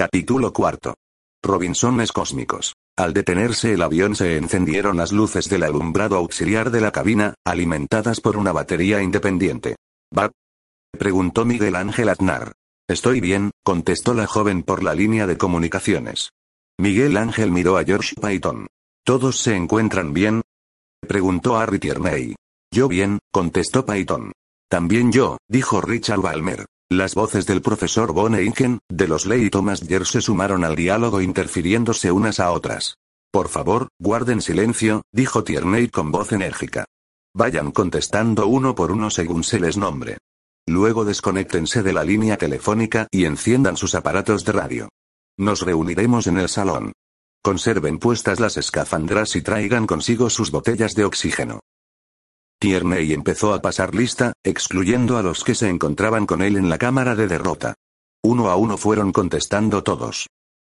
Capítulo cuarto. Robinsones cósmicos. Al detenerse el avión se encendieron las luces del alumbrado auxiliar de la cabina, alimentadas por una batería independiente. ¿Va? preguntó Miguel Ángel Aznar. Estoy bien, contestó la joven por la línea de comunicaciones. Miguel Ángel miró a George Payton. ¿Todos se encuentran bien? preguntó Harry Tierney. Yo bien, contestó Payton. También yo, dijo Richard Balmer. Las voces del profesor Von Eichen, de los Ley y Thomas Yer se sumaron al diálogo interfiriéndose unas a otras. Por favor, guarden silencio, dijo Tierney con voz enérgica. Vayan contestando uno por uno según se les nombre. Luego desconéctense de la línea telefónica y enciendan sus aparatos de radio. Nos reuniremos en el salón. Conserven puestas las escafandras y traigan consigo sus botellas de oxígeno. Tierney empezó a pasar lista, excluyendo a los que se encontraban con él en la cámara de derrota. Uno a uno fueron contestando todos.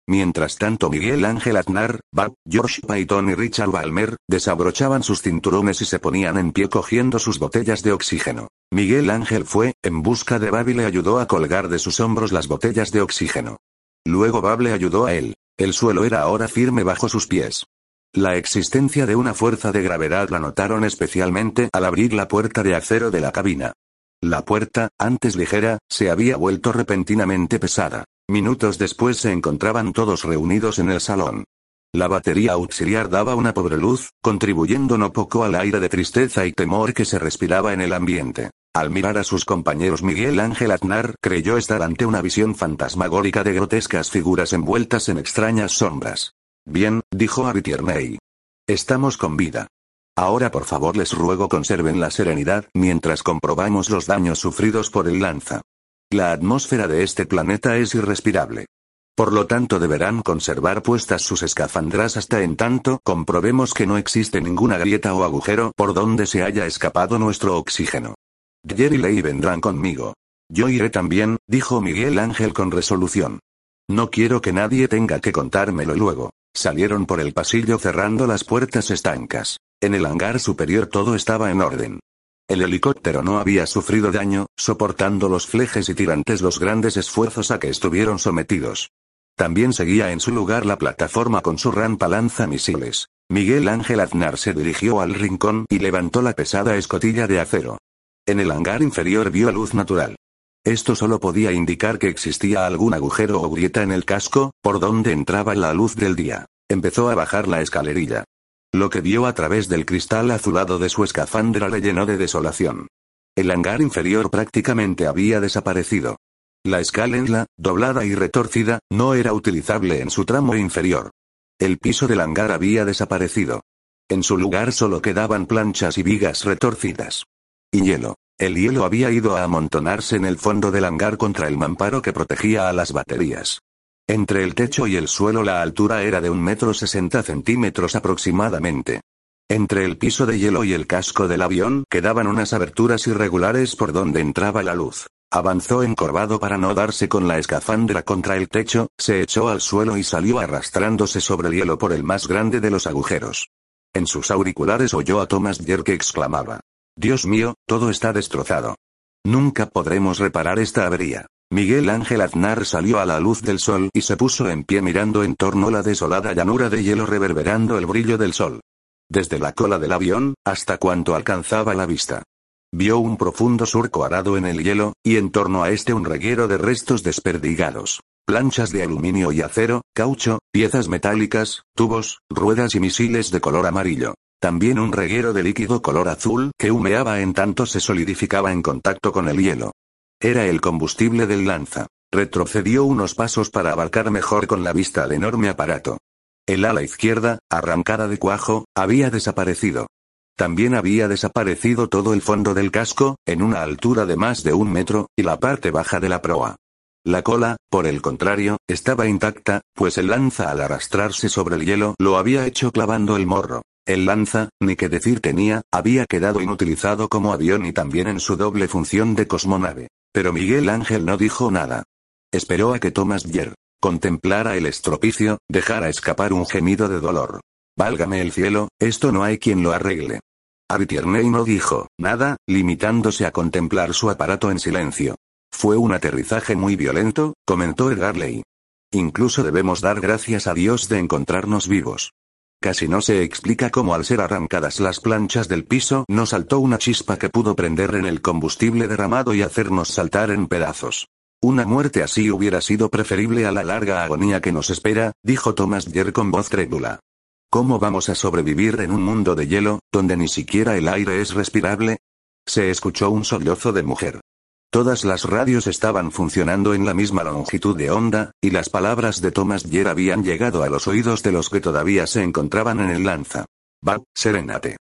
Mientras tanto Miguel Ángel Aznar, Bob, George Payton y Richard Balmer, desabrochaban sus cinturones y se ponían en pie cogiendo sus botellas de oxígeno. Miguel Ángel fue, en busca de Bob y le ayudó a colgar de sus hombros las botellas de oxígeno. Luego Bob le ayudó a él. El suelo era ahora firme bajo sus pies. La existencia de una fuerza de gravedad la notaron especialmente al abrir la puerta de acero de la cabina. La puerta, antes ligera, se había vuelto repentinamente pesada. Minutos después se encontraban todos reunidos en el salón. La batería auxiliar daba una pobre luz, contribuyendo no poco al aire de tristeza y temor que se respiraba en el ambiente. Al mirar a sus compañeros Miguel Ángel Aznar creyó estar ante una visión fantasmagórica de grotescas figuras envueltas en extrañas sombras. Bien, dijo Harry Tierney. Estamos con vida. Ahora por favor les ruego conserven la serenidad mientras comprobamos los daños sufridos por el lanza. La atmósfera de este planeta es irrespirable. Por lo tanto deberán conservar puestas sus escafandras hasta en tanto comprobemos que no existe ninguna grieta o agujero por donde se haya escapado nuestro oxígeno. Jerry y Ley vendrán conmigo. Yo iré también, dijo Miguel Ángel con resolución. No quiero que nadie tenga que contármelo luego. Salieron por el pasillo cerrando las puertas estancas. En el hangar superior todo estaba en orden. El helicóptero no había sufrido daño, soportando los flejes y tirantes los grandes esfuerzos a que estuvieron sometidos. También seguía en su lugar la plataforma con su rampa lanza misiles. Miguel Ángel Aznar se dirigió al rincón y levantó la pesada escotilla de acero. En el hangar inferior vio luz natural. Esto solo podía indicar que existía algún agujero o grieta en el casco, por donde entraba la luz del día. Empezó a bajar la escalerilla. Lo que vio a través del cristal azulado de su escafandra le llenó de desolación. El hangar inferior prácticamente había desaparecido. La escalera, doblada y retorcida, no era utilizable en su tramo inferior. El piso del hangar había desaparecido. En su lugar solo quedaban planchas y vigas retorcidas. Y hielo. El hielo había ido a amontonarse en el fondo del hangar contra el mamparo que protegía a las baterías. Entre el techo y el suelo la altura era de un metro sesenta centímetros aproximadamente. Entre el piso de hielo y el casco del avión quedaban unas aberturas irregulares por donde entraba la luz. Avanzó encorvado para no darse con la escafandra contra el techo, se echó al suelo y salió arrastrándose sobre el hielo por el más grande de los agujeros. En sus auriculares oyó a Thomas Yer que exclamaba. Dios mío, todo está destrozado. Nunca podremos reparar esta avería. Miguel Ángel Aznar salió a la luz del sol y se puso en pie mirando en torno la desolada llanura de hielo reverberando el brillo del sol. Desde la cola del avión, hasta cuanto alcanzaba la vista. Vio un profundo surco arado en el hielo, y en torno a este un reguero de restos desperdigados. Planchas de aluminio y acero, caucho, piezas metálicas, tubos, ruedas y misiles de color amarillo. También un reguero de líquido color azul que humeaba en tanto se solidificaba en contacto con el hielo. Era el combustible del lanza. Retrocedió unos pasos para abarcar mejor con la vista al enorme aparato. El ala izquierda, arrancada de cuajo, había desaparecido. También había desaparecido todo el fondo del casco, en una altura de más de un metro, y la parte baja de la proa. La cola, por el contrario, estaba intacta, pues el lanza al arrastrarse sobre el hielo lo había hecho clavando el morro. El lanza, ni que decir tenía, había quedado inutilizado como avión y también en su doble función de cosmonave. Pero Miguel Ángel no dijo nada. Esperó a que Thomas Yer contemplara el estropicio, dejara escapar un gemido de dolor. Válgame el cielo, esto no hay quien lo arregle. Ari Tierney no dijo nada, limitándose a contemplar su aparato en silencio. Fue un aterrizaje muy violento, comentó Edgar Ley. Incluso debemos dar gracias a Dios de encontrarnos vivos. Casi no se explica cómo al ser arrancadas las planchas del piso no saltó una chispa que pudo prender en el combustible derramado y hacernos saltar en pedazos. Una muerte así hubiera sido preferible a la larga agonía que nos espera, dijo Thomas Yer con voz trémula. ¿Cómo vamos a sobrevivir en un mundo de hielo, donde ni siquiera el aire es respirable? Se escuchó un sollozo de mujer. Todas las radios estaban funcionando en la misma longitud de onda, y las palabras de Thomas Yer habían llegado a los oídos de los que todavía se encontraban en el lanza. Va, serenate.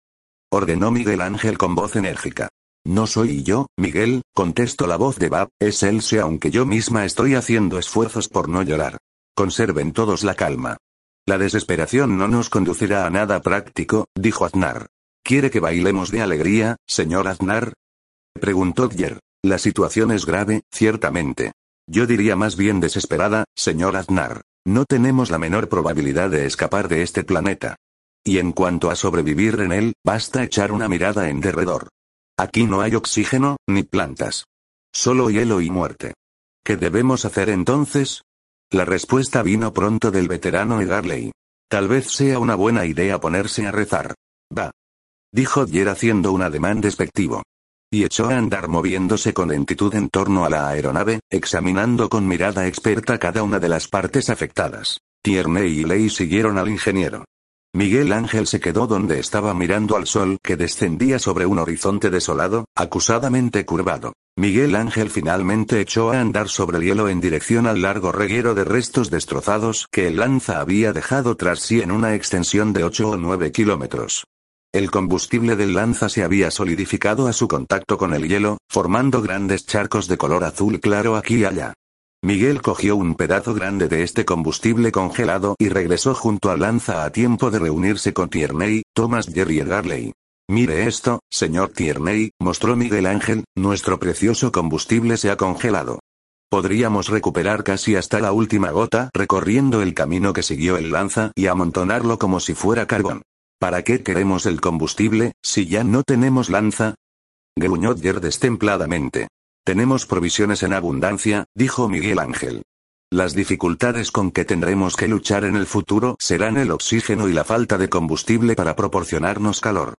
Ordenó Miguel Ángel con voz enérgica. No soy yo, Miguel, contestó la voz de Bab, es Elsie aunque yo misma estoy haciendo esfuerzos por no llorar. Conserven todos la calma. La desesperación no nos conducirá a nada práctico, dijo Aznar. ¿Quiere que bailemos de alegría, señor Aznar? Preguntó Dyer. La situación es grave, ciertamente. Yo diría más bien desesperada, señor Aznar. No tenemos la menor probabilidad de escapar de este planeta. Y en cuanto a sobrevivir en él, basta echar una mirada en derredor. Aquí no hay oxígeno, ni plantas. Solo hielo y muerte. ¿Qué debemos hacer entonces? La respuesta vino pronto del veterano Egarley. Tal vez sea una buena idea ponerse a rezar. Va. Dijo Dyer haciendo un ademán despectivo. Y echó a andar moviéndose con lentitud en torno a la aeronave, examinando con mirada experta cada una de las partes afectadas. Tierney y Ley siguieron al ingeniero. Miguel Ángel se quedó donde estaba mirando al sol que descendía sobre un horizonte desolado, acusadamente curvado. Miguel Ángel finalmente echó a andar sobre el hielo en dirección al largo reguero de restos destrozados que el lanza había dejado tras sí en una extensión de 8 o 9 kilómetros. El combustible del lanza se había solidificado a su contacto con el hielo, formando grandes charcos de color azul claro aquí y allá. Miguel cogió un pedazo grande de este combustible congelado y regresó junto al lanza a tiempo de reunirse con Tierney, Thomas Jerry y Garley. Mire esto, señor Tierney, mostró Miguel Ángel, nuestro precioso combustible se ha congelado. Podríamos recuperar casi hasta la última gota recorriendo el camino que siguió el lanza y amontonarlo como si fuera carbón. ¿Para qué queremos el combustible, si ya no tenemos lanza? Gruñó Yer destempladamente. Tenemos provisiones en abundancia, dijo Miguel Ángel. Las dificultades con que tendremos que luchar en el futuro serán el oxígeno y la falta de combustible para proporcionarnos calor.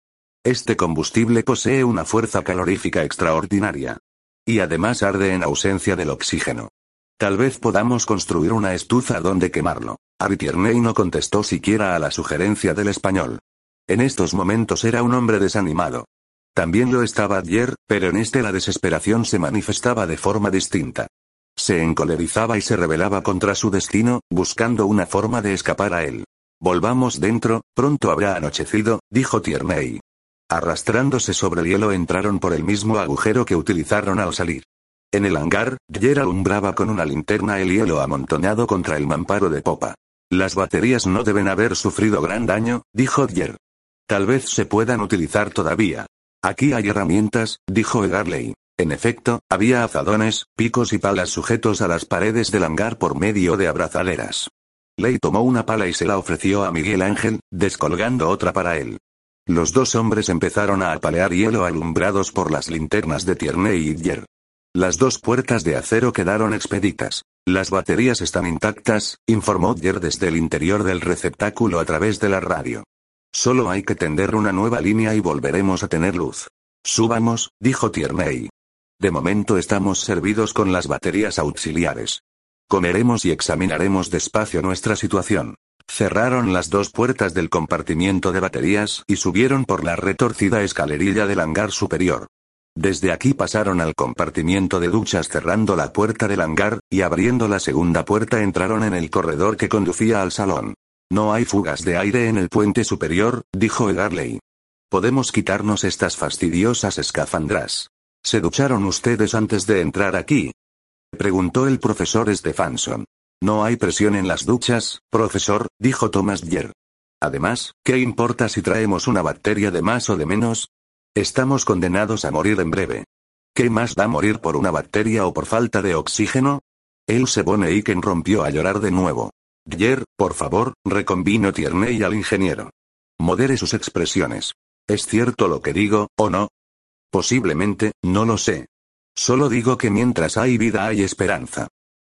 Este combustible posee una fuerza calorífica extraordinaria. Y además arde en ausencia del oxígeno. Tal vez podamos construir una estufa donde quemarlo. Aritierney no contestó siquiera a la sugerencia del español. En estos momentos era un hombre desanimado. También lo estaba ayer, pero en este la desesperación se manifestaba de forma distinta. Se encolerizaba y se rebelaba contra su destino, buscando una forma de escapar a él. Volvamos dentro, pronto habrá anochecido, dijo Tierney. Arrastrándose sobre el hielo entraron por el mismo agujero que utilizaron al salir. En el hangar, Dyer alumbraba con una linterna el hielo amontonado contra el mamparo de popa. Las baterías no deben haber sufrido gran daño, dijo Dyer. Tal vez se puedan utilizar todavía. Aquí hay herramientas, dijo Egarley. En efecto, había azadones, picos y palas sujetos a las paredes del hangar por medio de abrazaderas. Ley tomó una pala y se la ofreció a Miguel Ángel, descolgando otra para él. Los dos hombres empezaron a apalear hielo alumbrados por las linternas de Tierney y Dyer. Las dos puertas de acero quedaron expeditas. Las baterías están intactas, informó Dyer desde el interior del receptáculo a través de la radio. Solo hay que tender una nueva línea y volveremos a tener luz. Subamos, dijo Tierney. De momento estamos servidos con las baterías auxiliares. Comeremos y examinaremos despacio nuestra situación. Cerraron las dos puertas del compartimiento de baterías y subieron por la retorcida escalerilla del hangar superior. Desde aquí pasaron al compartimiento de duchas cerrando la puerta del hangar, y abriendo la segunda puerta entraron en el corredor que conducía al salón. No hay fugas de aire en el puente superior, dijo Egarley. Podemos quitarnos estas fastidiosas escafandras. ¿Se ducharon ustedes antes de entrar aquí? Preguntó el profesor Stefanson. No hay presión en las duchas, profesor, dijo Thomas Dyer. Además, ¿qué importa si traemos una bacteria de más o de menos? Estamos condenados a morir en breve. ¿Qué más da morir por una bacteria o por falta de oxígeno? El Iken rompió a llorar de nuevo. Dyer, por favor, reconvino Tierney al ingeniero. Modere sus expresiones. ¿Es cierto lo que digo, o no? Posiblemente, no lo sé. Solo digo que mientras hay vida hay esperanza.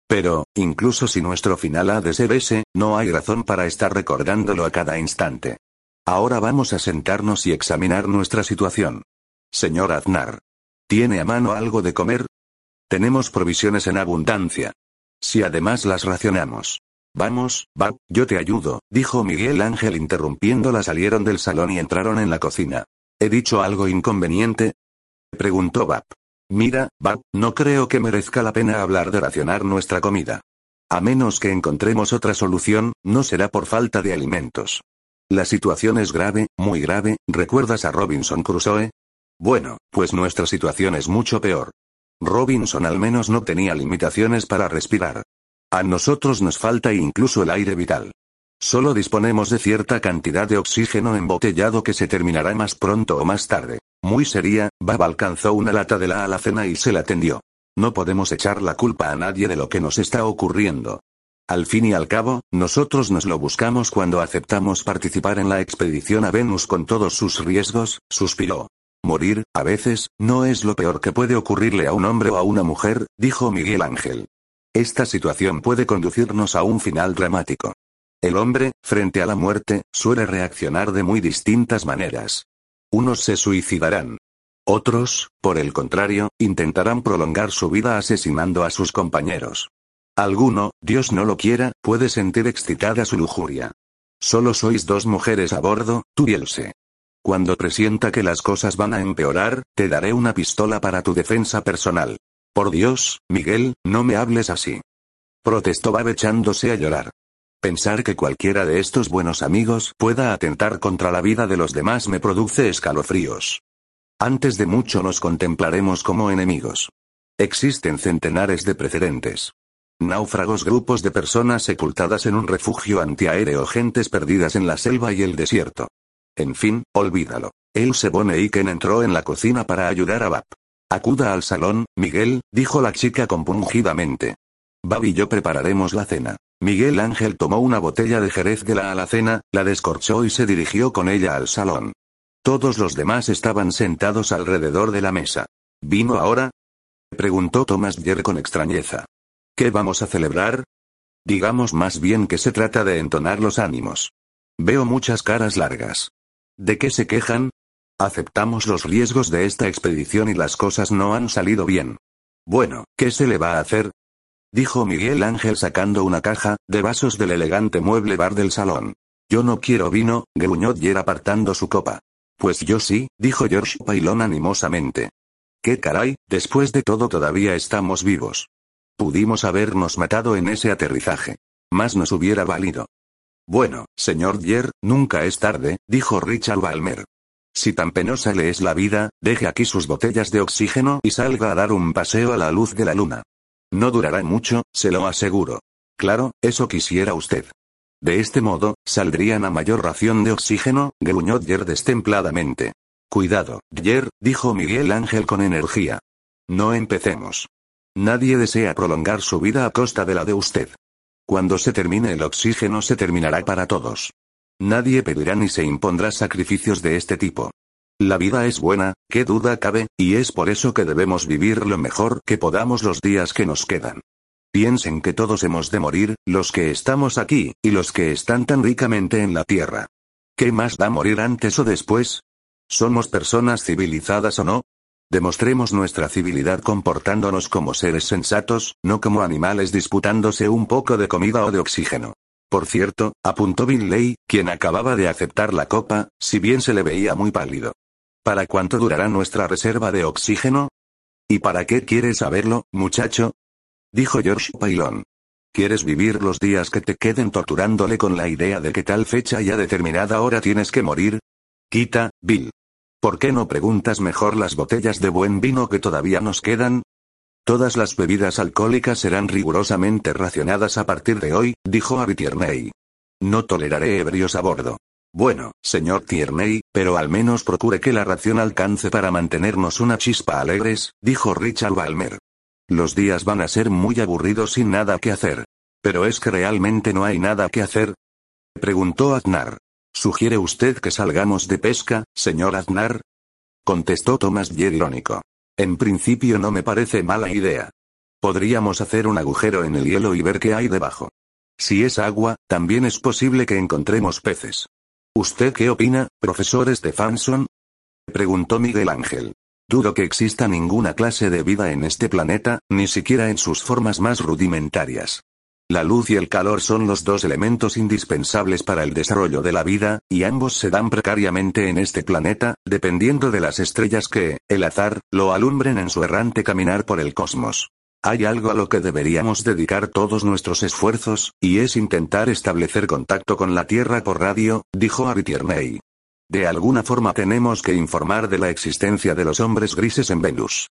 Pero, incluso si nuestro final ha de ser ese, no hay razón para estar recordándolo a cada instante. Ahora vamos a sentarnos y examinar nuestra situación. Señor Aznar. ¿Tiene a mano algo de comer? Tenemos provisiones en abundancia. Si además las racionamos. Vamos, va, yo te ayudo, dijo Miguel Ángel interrumpiéndola. Salieron del salón y entraron en la cocina. ¿He dicho algo inconveniente? Preguntó Bab. Mira, Bab, no creo que merezca la pena hablar de racionar nuestra comida. A menos que encontremos otra solución, no será por falta de alimentos. La situación es grave, muy grave, ¿recuerdas a Robinson Crusoe? Bueno, pues nuestra situación es mucho peor. Robinson al menos no tenía limitaciones para respirar. A nosotros nos falta incluso el aire vital. Solo disponemos de cierta cantidad de oxígeno embotellado que se terminará más pronto o más tarde. Muy seria, Bab alcanzó una lata de la alacena y se la tendió. No podemos echar la culpa a nadie de lo que nos está ocurriendo. Al fin y al cabo, nosotros nos lo buscamos cuando aceptamos participar en la expedición a Venus con todos sus riesgos, suspiró. Morir, a veces, no es lo peor que puede ocurrirle a un hombre o a una mujer, dijo Miguel Ángel. Esta situación puede conducirnos a un final dramático. El hombre, frente a la muerte, suele reaccionar de muy distintas maneras. Unos se suicidarán. Otros, por el contrario, intentarán prolongar su vida asesinando a sus compañeros. Alguno, Dios no lo quiera, puede sentir excitada su lujuria. Solo sois dos mujeres a bordo, tú y Else. Cuando presienta que las cosas van a empeorar, te daré una pistola para tu defensa personal. Por Dios, Miguel, no me hables así. Protestó Bab echándose a llorar. Pensar que cualquiera de estos buenos amigos pueda atentar contra la vida de los demás me produce escalofríos. Antes de mucho nos contemplaremos como enemigos. Existen centenares de precedentes. Náufragos grupos de personas sepultadas en un refugio antiaéreo, gentes perdidas en la selva y el desierto. En fin, olvídalo. El Sebone Iken entró en la cocina para ayudar a Bab. Acuda al salón, Miguel, dijo la chica compungidamente. Bab y yo prepararemos la cena. Miguel Ángel tomó una botella de jerez de la alacena, la descorchó y se dirigió con ella al salón. Todos los demás estaban sentados alrededor de la mesa. ¿Vino ahora? preguntó Thomas Jer con extrañeza. ¿Qué vamos a celebrar? Digamos más bien que se trata de entonar los ánimos. Veo muchas caras largas. ¿De qué se quejan? Aceptamos los riesgos de esta expedición y las cosas no han salido bien. Bueno, ¿qué se le va a hacer? Dijo Miguel Ángel sacando una caja, de vasos del elegante mueble bar del salón. Yo no quiero vino, gruñó Yer apartando su copa. Pues yo sí, dijo George Pailón animosamente. ¿Qué caray? Después de todo todavía estamos vivos. Pudimos habernos matado en ese aterrizaje. Más nos hubiera valido. Bueno, señor Yer, nunca es tarde, dijo Richard Balmer. Si tan penosa le es la vida, deje aquí sus botellas de oxígeno y salga a dar un paseo a la luz de la luna. No durará mucho, se lo aseguro. Claro, eso quisiera usted. De este modo, saldrían a mayor ración de oxígeno, gruñó Yer destempladamente. Cuidado, Yer, dijo Miguel Ángel con energía. No empecemos. Nadie desea prolongar su vida a costa de la de usted. Cuando se termine el oxígeno se terminará para todos. Nadie pedirá ni se impondrá sacrificios de este tipo. La vida es buena, qué duda cabe, y es por eso que debemos vivir lo mejor que podamos los días que nos quedan. Piensen que todos hemos de morir, los que estamos aquí, y los que están tan ricamente en la tierra. ¿Qué más da morir antes o después? ¿Somos personas civilizadas o no? Demostremos nuestra civilidad comportándonos como seres sensatos, no como animales disputándose un poco de comida o de oxígeno. Por cierto, apuntó Ley, quien acababa de aceptar la copa, si bien se le veía muy pálido. ¿Para cuánto durará nuestra reserva de oxígeno? ¿Y para qué quieres saberlo, muchacho? Dijo George Pailón. ¿Quieres vivir los días que te queden torturándole con la idea de que tal fecha y a determinada hora tienes que morir? Quita, Bill. ¿Por qué no preguntas mejor las botellas de buen vino que todavía nos quedan? Todas las bebidas alcohólicas serán rigurosamente racionadas a partir de hoy, dijo Abby Tierney. No toleraré ebrios a bordo. Bueno, señor Tierney, pero al menos procure que la ración alcance para mantenernos una chispa alegres, dijo Richard Balmer. Los días van a ser muy aburridos sin nada que hacer. ¿Pero es que realmente no hay nada que hacer? Preguntó Aznar. ¿Sugiere usted que salgamos de pesca, señor Aznar? Contestó Thomas Yer irónico. En principio no me parece mala idea. Podríamos hacer un agujero en el hielo y ver qué hay debajo. Si es agua, también es posible que encontremos peces. ¿Usted qué opina, profesor Stefanson? Preguntó Miguel Ángel. Dudo que exista ninguna clase de vida en este planeta, ni siquiera en sus formas más rudimentarias. La luz y el calor son los dos elementos indispensables para el desarrollo de la vida, y ambos se dan precariamente en este planeta, dependiendo de las estrellas que, el azar, lo alumbren en su errante caminar por el cosmos. Hay algo a lo que deberíamos dedicar todos nuestros esfuerzos, y es intentar establecer contacto con la Tierra por radio, dijo Tierney. De alguna forma tenemos que informar de la existencia de los hombres grises en Venus.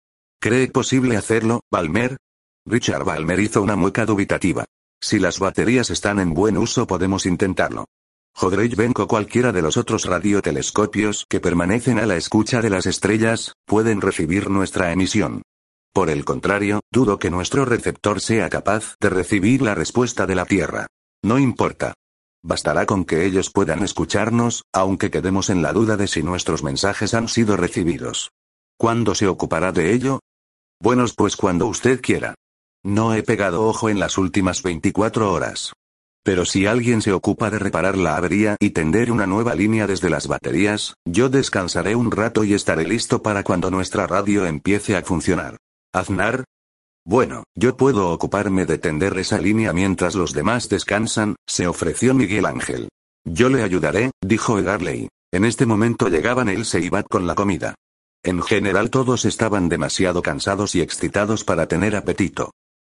¿Cree posible hacerlo, Balmer? Richard Balmer hizo una mueca dubitativa. Si las baterías están en buen uso podemos intentarlo. Jodrey Benko cualquiera de los otros radiotelescopios que permanecen a la escucha de las estrellas, pueden recibir nuestra emisión. Por el contrario, dudo que nuestro receptor sea capaz de recibir la respuesta de la Tierra. No importa. Bastará con que ellos puedan escucharnos, aunque quedemos en la duda de si nuestros mensajes han sido recibidos. ¿Cuándo se ocupará de ello? Buenos pues cuando usted quiera. No he pegado ojo en las últimas 24 horas. Pero si alguien se ocupa de reparar la avería y tender una nueva línea desde las baterías, yo descansaré un rato y estaré listo para cuando nuestra radio empiece a funcionar. ¿Aznar? Bueno, yo puedo ocuparme de tender esa línea mientras los demás descansan, se ofreció Miguel Ángel. Yo le ayudaré, dijo Egarley. En este momento llegaban Ilse y Bat con la comida. En general todos estaban demasiado cansados y excitados para tener apetito.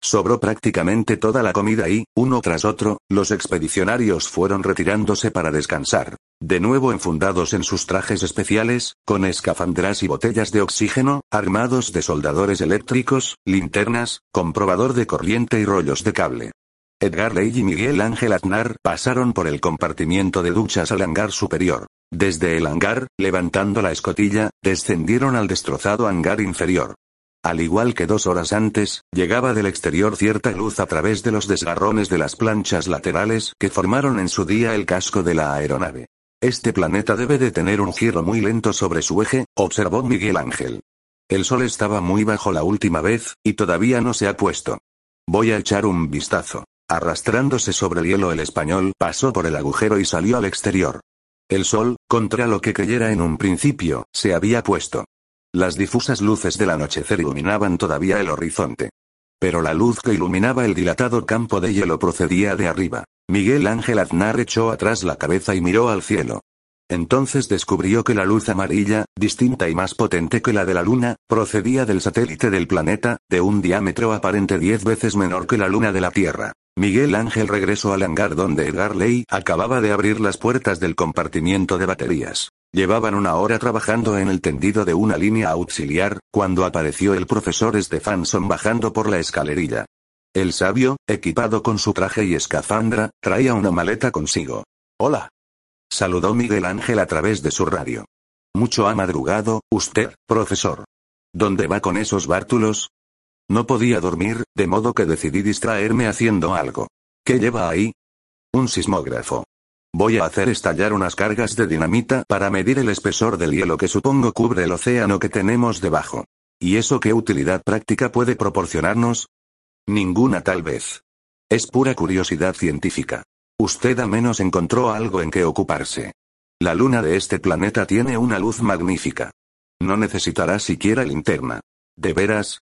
Sobró prácticamente toda la comida y, uno tras otro, los expedicionarios fueron retirándose para descansar. De nuevo enfundados en sus trajes especiales, con escafandras y botellas de oxígeno, armados de soldadores eléctricos, linternas, comprobador de corriente y rollos de cable. Edgar Ley y Miguel Ángel Aznar pasaron por el compartimiento de duchas al hangar superior. Desde el hangar, levantando la escotilla, descendieron al destrozado hangar inferior. Al igual que dos horas antes, llegaba del exterior cierta luz a través de los desgarrones de las planchas laterales que formaron en su día el casco de la aeronave. Este planeta debe de tener un giro muy lento sobre su eje, observó Miguel Ángel. El sol estaba muy bajo la última vez, y todavía no se ha puesto. Voy a echar un vistazo. Arrastrándose sobre el hielo el español pasó por el agujero y salió al exterior. El sol, contra lo que creyera en un principio, se había puesto. Las difusas luces del anochecer iluminaban todavía el horizonte. Pero la luz que iluminaba el dilatado campo de hielo procedía de arriba. Miguel Ángel Aznar echó atrás la cabeza y miró al cielo. Entonces descubrió que la luz amarilla, distinta y más potente que la de la Luna, procedía del satélite del planeta, de un diámetro aparente diez veces menor que la Luna de la Tierra. Miguel Ángel regresó al hangar donde Edgar Ley acababa de abrir las puertas del compartimiento de baterías. Llevaban una hora trabajando en el tendido de una línea auxiliar, cuando apareció el profesor Stefanson bajando por la escalerilla. El sabio, equipado con su traje y escafandra, traía una maleta consigo. Hola. Saludó Miguel Ángel a través de su radio. Mucho ha madrugado, usted, profesor. ¿Dónde va con esos bártulos? No podía dormir, de modo que decidí distraerme haciendo algo. ¿Qué lleva ahí? Un sismógrafo. Voy a hacer estallar unas cargas de dinamita para medir el espesor del hielo que supongo cubre el océano que tenemos debajo. ¿Y eso qué utilidad práctica puede proporcionarnos? Ninguna tal vez. Es pura curiosidad científica. Usted al menos encontró algo en que ocuparse. La luna de este planeta tiene una luz magnífica. No necesitará siquiera linterna. ¿De veras?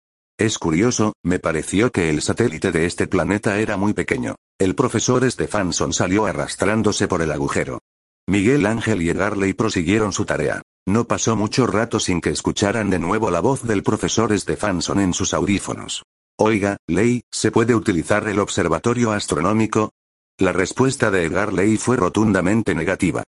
Es curioso, me pareció que el satélite de este planeta era muy pequeño. El profesor Stefanson salió arrastrándose por el agujero. Miguel Ángel y Egarley prosiguieron su tarea. No pasó mucho rato sin que escucharan de nuevo la voz del profesor Stefanson en sus audífonos. Oiga, Ley, ¿se puede utilizar el observatorio astronómico? La respuesta de Egarley fue rotundamente negativa.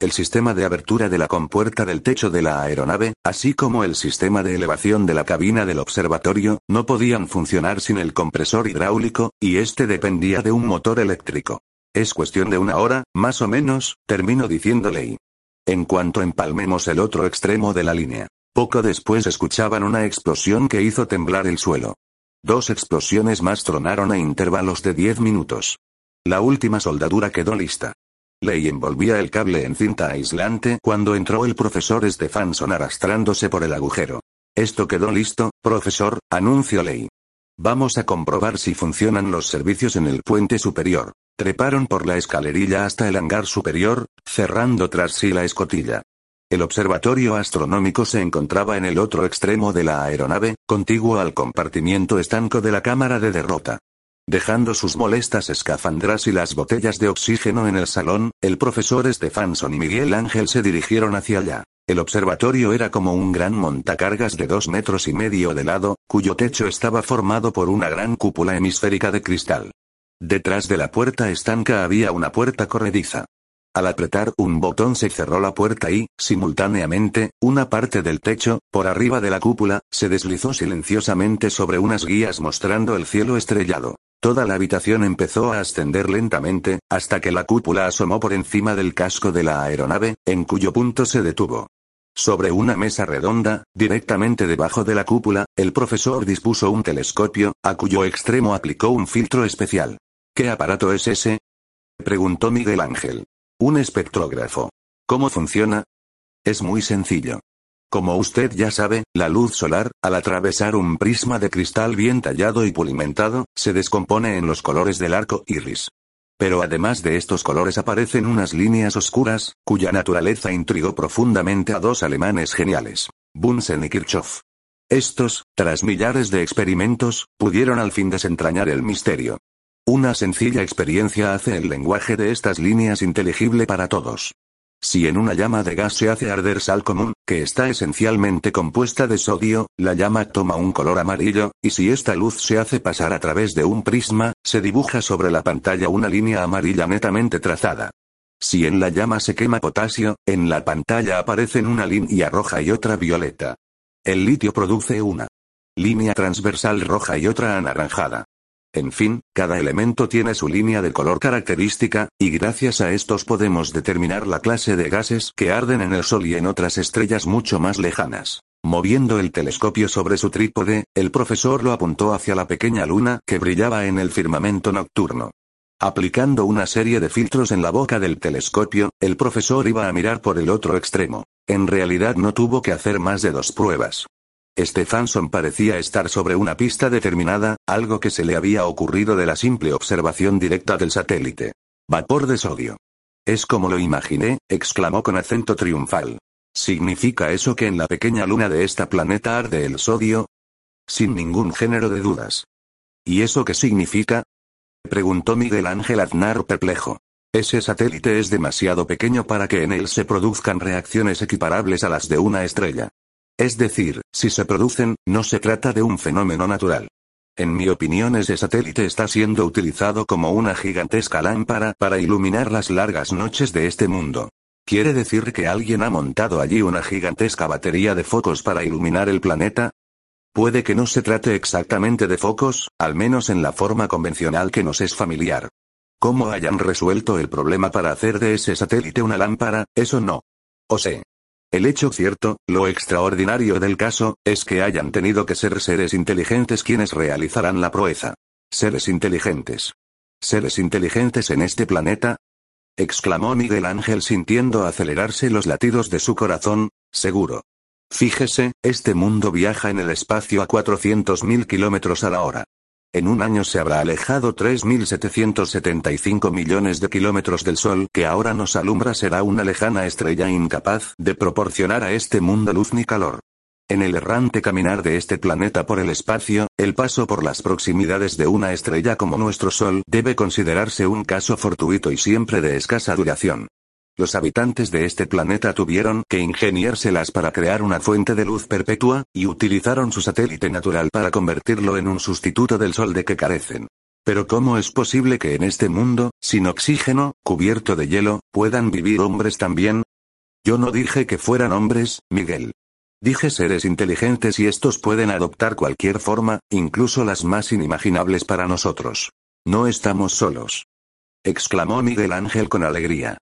El sistema de abertura de la compuerta del techo de la aeronave, así como el sistema de elevación de la cabina del observatorio, no podían funcionar sin el compresor hidráulico, y este dependía de un motor eléctrico. Es cuestión de una hora, más o menos, termino diciéndole. En cuanto empalmemos el otro extremo de la línea. Poco después escuchaban una explosión que hizo temblar el suelo. Dos explosiones más tronaron a intervalos de diez minutos. La última soldadura quedó lista. Ley envolvía el cable en cinta aislante cuando entró el profesor Stefanson arrastrándose por el agujero. Esto quedó listo, profesor, anunció Ley. Vamos a comprobar si funcionan los servicios en el puente superior. Treparon por la escalerilla hasta el hangar superior, cerrando tras sí la escotilla. El observatorio astronómico se encontraba en el otro extremo de la aeronave, contiguo al compartimiento estanco de la cámara de derrota. Dejando sus molestas escafandras y las botellas de oxígeno en el salón, el profesor Stefanson y Miguel Ángel se dirigieron hacia allá. El observatorio era como un gran montacargas de dos metros y medio de lado, cuyo techo estaba formado por una gran cúpula hemisférica de cristal. Detrás de la puerta estanca había una puerta corrediza. Al apretar un botón se cerró la puerta y, simultáneamente, una parte del techo, por arriba de la cúpula, se deslizó silenciosamente sobre unas guías mostrando el cielo estrellado. Toda la habitación empezó a ascender lentamente, hasta que la cúpula asomó por encima del casco de la aeronave, en cuyo punto se detuvo. Sobre una mesa redonda, directamente debajo de la cúpula, el profesor dispuso un telescopio, a cuyo extremo aplicó un filtro especial. ¿Qué aparato es ese? preguntó Miguel Ángel. Un espectrógrafo. ¿Cómo funciona? Es muy sencillo. Como usted ya sabe, la luz solar, al atravesar un prisma de cristal bien tallado y pulimentado, se descompone en los colores del arco iris. Pero además de estos colores aparecen unas líneas oscuras, cuya naturaleza intrigó profundamente a dos alemanes geniales, Bunsen y Kirchhoff. Estos, tras millares de experimentos, pudieron al fin desentrañar el misterio. Una sencilla experiencia hace el lenguaje de estas líneas inteligible para todos. Si en una llama de gas se hace arder sal común, que está esencialmente compuesta de sodio, la llama toma un color amarillo, y si esta luz se hace pasar a través de un prisma, se dibuja sobre la pantalla una línea amarilla netamente trazada. Si en la llama se quema potasio, en la pantalla aparecen una línea roja y otra violeta. El litio produce una línea transversal roja y otra anaranjada. En fin, cada elemento tiene su línea de color característica, y gracias a estos podemos determinar la clase de gases que arden en el Sol y en otras estrellas mucho más lejanas. Moviendo el telescopio sobre su trípode, el profesor lo apuntó hacia la pequeña luna que brillaba en el firmamento nocturno. Aplicando una serie de filtros en la boca del telescopio, el profesor iba a mirar por el otro extremo. En realidad no tuvo que hacer más de dos pruebas. Stephenson parecía estar sobre una pista determinada, algo que se le había ocurrido de la simple observación directa del satélite. Vapor de sodio. Es como lo imaginé, exclamó con acento triunfal. ¿Significa eso que en la pequeña luna de esta planeta arde el sodio? Sin ningún género de dudas. ¿Y eso qué significa? preguntó Miguel Ángel Aznar perplejo. Ese satélite es demasiado pequeño para que en él se produzcan reacciones equiparables a las de una estrella. Es decir, si se producen, no se trata de un fenómeno natural. En mi opinión ese satélite está siendo utilizado como una gigantesca lámpara para iluminar las largas noches de este mundo. ¿Quiere decir que alguien ha montado allí una gigantesca batería de focos para iluminar el planeta? Puede que no se trate exactamente de focos, al menos en la forma convencional que nos es familiar. ¿Cómo hayan resuelto el problema para hacer de ese satélite una lámpara? Eso no. O sé. El hecho cierto, lo extraordinario del caso, es que hayan tenido que ser seres inteligentes quienes realizarán la proeza. Seres inteligentes. ¿Seres inteligentes en este planeta? exclamó Miguel Ángel sintiendo acelerarse los latidos de su corazón, seguro. Fíjese, este mundo viaja en el espacio a 400.000 kilómetros a la hora. En un año se habrá alejado 3.775 millones de kilómetros del Sol que ahora nos alumbra será una lejana estrella incapaz de proporcionar a este mundo luz ni calor. En el errante caminar de este planeta por el espacio, el paso por las proximidades de una estrella como nuestro Sol debe considerarse un caso fortuito y siempre de escasa duración. Los habitantes de este planeta tuvieron que ingeniárselas para crear una fuente de luz perpetua, y utilizaron su satélite natural para convertirlo en un sustituto del Sol de que carecen. Pero ¿cómo es posible que en este mundo, sin oxígeno, cubierto de hielo, puedan vivir hombres también? Yo no dije que fueran hombres, Miguel. Dije seres inteligentes y estos pueden adoptar cualquier forma, incluso las más inimaginables para nosotros. No estamos solos. exclamó Miguel Ángel con alegría.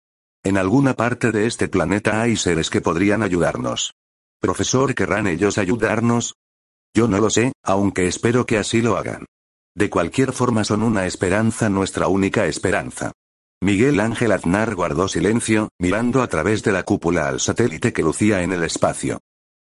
En alguna parte de este planeta hay seres que podrían ayudarnos. Profesor, ¿querrán ellos ayudarnos? Yo no lo sé, aunque espero que así lo hagan. De cualquier forma son una esperanza, nuestra única esperanza. Miguel Ángel Aznar guardó silencio, mirando a través de la cúpula al satélite que lucía en el espacio.